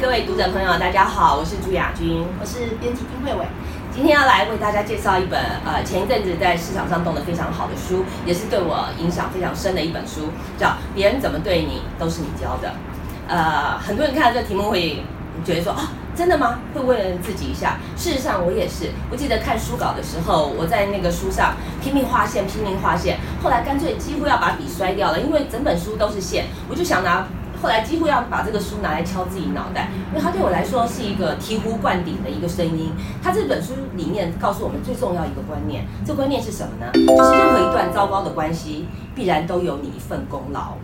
各位读者朋友，大家好，我是朱雅君，我是编辑丁慧伟。今天要来为大家介绍一本呃前一阵子在市场上动得非常好的书，也是对我影响非常深的一本书，叫《别人怎么对你都是你教的》。呃，很多人看到这个题目会觉得说啊，真的吗？会问自己一下。事实上，我也是。我记得看书稿的时候，我在那个书上拼命画线，拼命画线，后来干脆几乎要把笔摔掉了，因为整本书都是线，我就想拿。后来几乎要把这个书拿来敲自己脑袋，因为它对我来说是一个醍醐灌顶的一个声音。它这本书里面告诉我们最重要一个观念，这观念是什么呢？就是任何一段糟糕的关系，必然都有你一份功劳。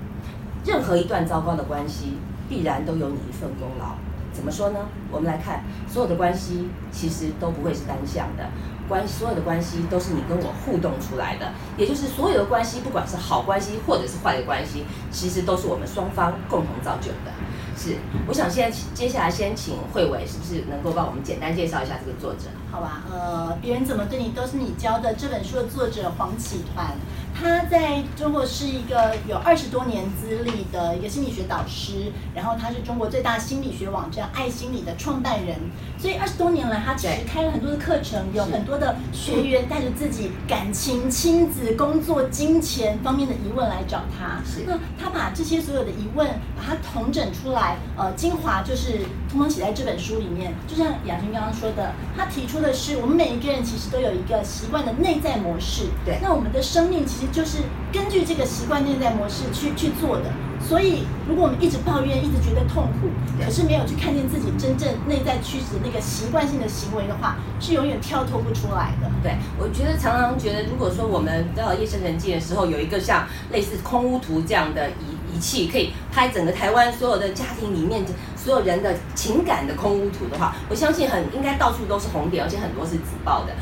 任何一段糟糕的关系，必然都有你一份功劳。怎么说呢？我们来看，所有的关系其实都不会是单向的。关所有的关系都是你跟我互动出来的，也就是所有的关系，不管是好关系或者是坏的关系，其实都是我们双方共同造就的。是，我想现在接下来先请慧伟，是不是能够帮我们简单介绍一下这个作者？好吧，呃，别人怎么对你都是你教的。这本书的作者黄启团，他在中国是一个有二十多年资历的一个心理学导师，然后他是中国最大心理学网站爱心理的创办人。所以二十多年来，他其实开了很多的课程，有很多的学员带着自己感情、亲子、工作、金钱方面的疑问来找他。是，那他把这些所有的疑问，把它统整出来，呃，精华就是通通写在这本书里面。就像雅君刚刚说的，他提出的是，我们每一个人其实都有一个习惯的内在模式。对，那我们的生命其实就是根据这个习惯内在模式去去做的。所以，如果我们一直抱怨，一直觉得痛苦，可是没有去看见自己真正内在驱使那个习惯性的行为的话，是永远跳脱不出来的。对，我觉得常常觉得，如果说我们到夜深人静的时候，有一个像类似空屋图这样的仪仪器，可以拍整个台湾所有的家庭里面所有人的情感的空屋图的话，我相信很应该到处都是红点，而且很多是紫爆的。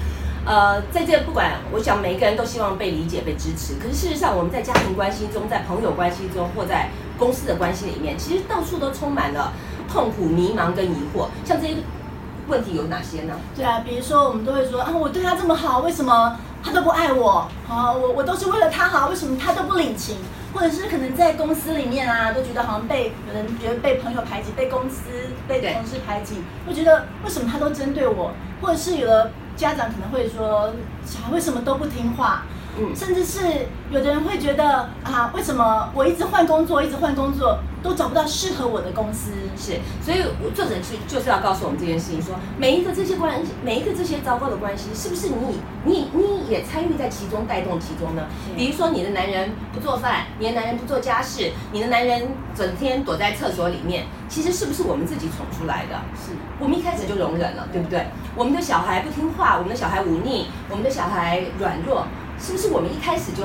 呃，在这不管，我想每一个人都希望被理解、被支持。可是事实上，我们在家庭关系中、在朋友关系中，或在公司的关系里面，其实到处都充满了痛苦、迷茫跟疑惑。像这些问题有哪些呢？对啊，比如说我们都会说啊，我对他这么好，为什么他都不爱我？啊，我我都是为了他好，为什么他都不领情？或者是可能在公司里面啊，都觉得好像被有人觉得被朋友排挤，被公司、被同事排挤，会觉得为什么他都针对我？或者是有的。家长可能会说，小孩为什么都不听话？嗯，甚至是有的人会觉得啊，为什么我一直换工作，一直换工作？都找不到适合我的公司，是，所以作者去就是要告诉我们这件事情，说每一个这些关系，每一个这些糟糕的关系，是不是你你你也参与在其中，带动其中呢？比如说你的男人不做饭，你的男人不做家事，你的男人整天躲在厕所里面，其实是不是我们自己宠出来的？是，我们一开始就容忍了，对不对？我们的小孩不听话，我们的小孩忤逆，我们的小孩软弱，是不是我们一开始就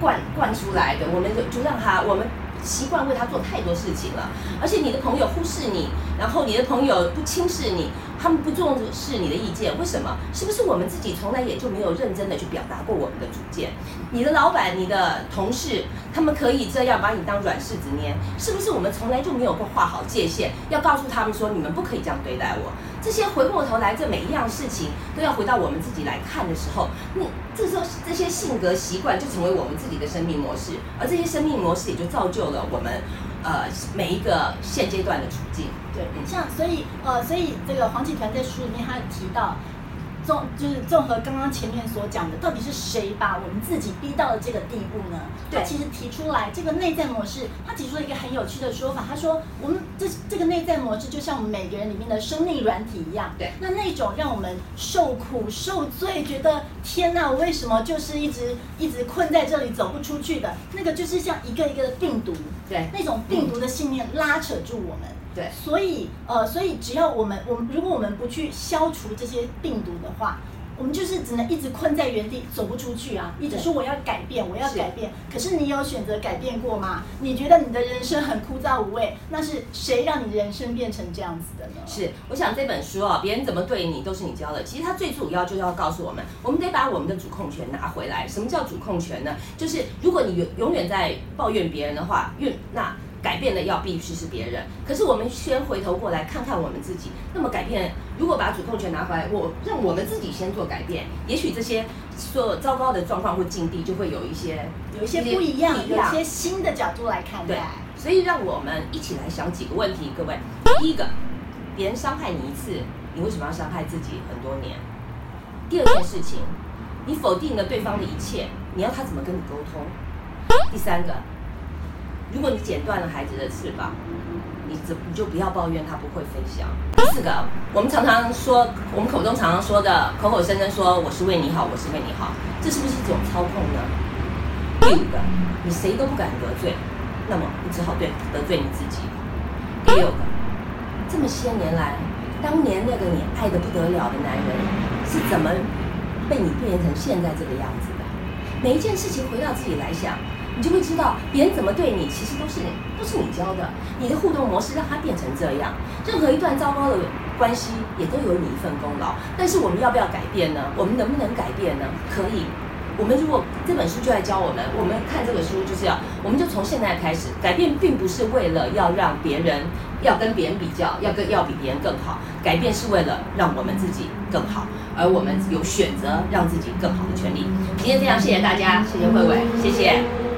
惯惯出来的？我们就就让他我们。习惯为他做太多事情了，而且你的朋友忽视你，然后你的朋友不轻视你，他们不重视你的意见，为什么？是不是我们自己从来也就没有认真的去表达过我们的主见？你的老板、你的同事，他们可以这样把你当软柿子捏，是不是我们从来就没有过画好界限，要告诉他们说你们不可以这样对待我？这些回过头来，这每一样事情都要回到我们自己来看的时候，你这时候这些性格习惯就成为我们自己的生命模式，而这些生命模式也就造就了我们，呃，每一个现阶段的处境。对，像所以呃，所以这个黄启团在书里面他提到。综就是综合刚刚前面所讲的，到底是谁把我们自己逼到了这个地步呢？他其实提出来这个内在模式，他提出了一个很有趣的说法。他说，我们这这个内在模式就像我们每个人里面的生命软体一样。对。那那种让我们受苦受罪，觉得天哪，我为什么就是一直一直困在这里走不出去的？那个就是像一个一个的病毒。对。那种病毒的信念拉扯住我们。对，所以呃，所以只要我们我们如果我们不去消除这些病毒的话，我们就是只能一直困在原地，走不出去啊！一直说我要改变，我要改变，可是你有选择改变过吗？你觉得你的人生很枯燥无味，那是谁让你的人生变成这样子的呢？是，我想这本书啊，别人怎么对你都是你教的。其实它最主要就是要告诉我们，我们得把我们的主控权拿回来。什么叫主控权呢？就是如果你永永远在抱怨别人的话，怨那。改变的要必须是别人，可是我们先回头过来看看我们自己。那么改变，如果把主控权拿回来，我让我们自己先做改变，也许这些所糟糕的状况或境地就会有一些有一些不一样，有一些新的角度来看待。所以让我们一起来想几个问题，各位。第一个，别人伤害你一次，你为什么要伤害自己很多年？第二件事情，你否定了对方的一切，你要他怎么跟你沟通？第三个，如果你剪断了孩子的翅膀，你怎你就不要抱怨他不会飞翔。第四个，我们常常说，我们口中常常说的，口口声声说我是为你好，我是为你好，这是不是一种操控呢？第五个，你谁都不敢得罪，那么你只好对得罪你自己。第六个，这么些年来，当年那个你爱的不得了的男人，是怎么被你变成现在这个样子的？每一件事情回到自己来想，你就会知道别人怎么对你，其实都是都是你教的。你的互动模式让他变成这样，任何一段糟糕的关系也都有你一份功劳。但是我们要不要改变呢？我们能不能改变呢？可以。我们如果这本书就在教我们，我们看这个书就是要，我们就从现在开始改变，并不是为了要让别人要跟别人比较，要跟要比别人更好，改变是为了让我们自己更好，而我们有选择让自己更好的权利。今天这样谢谢大家，谢谢慧慧，谢谢。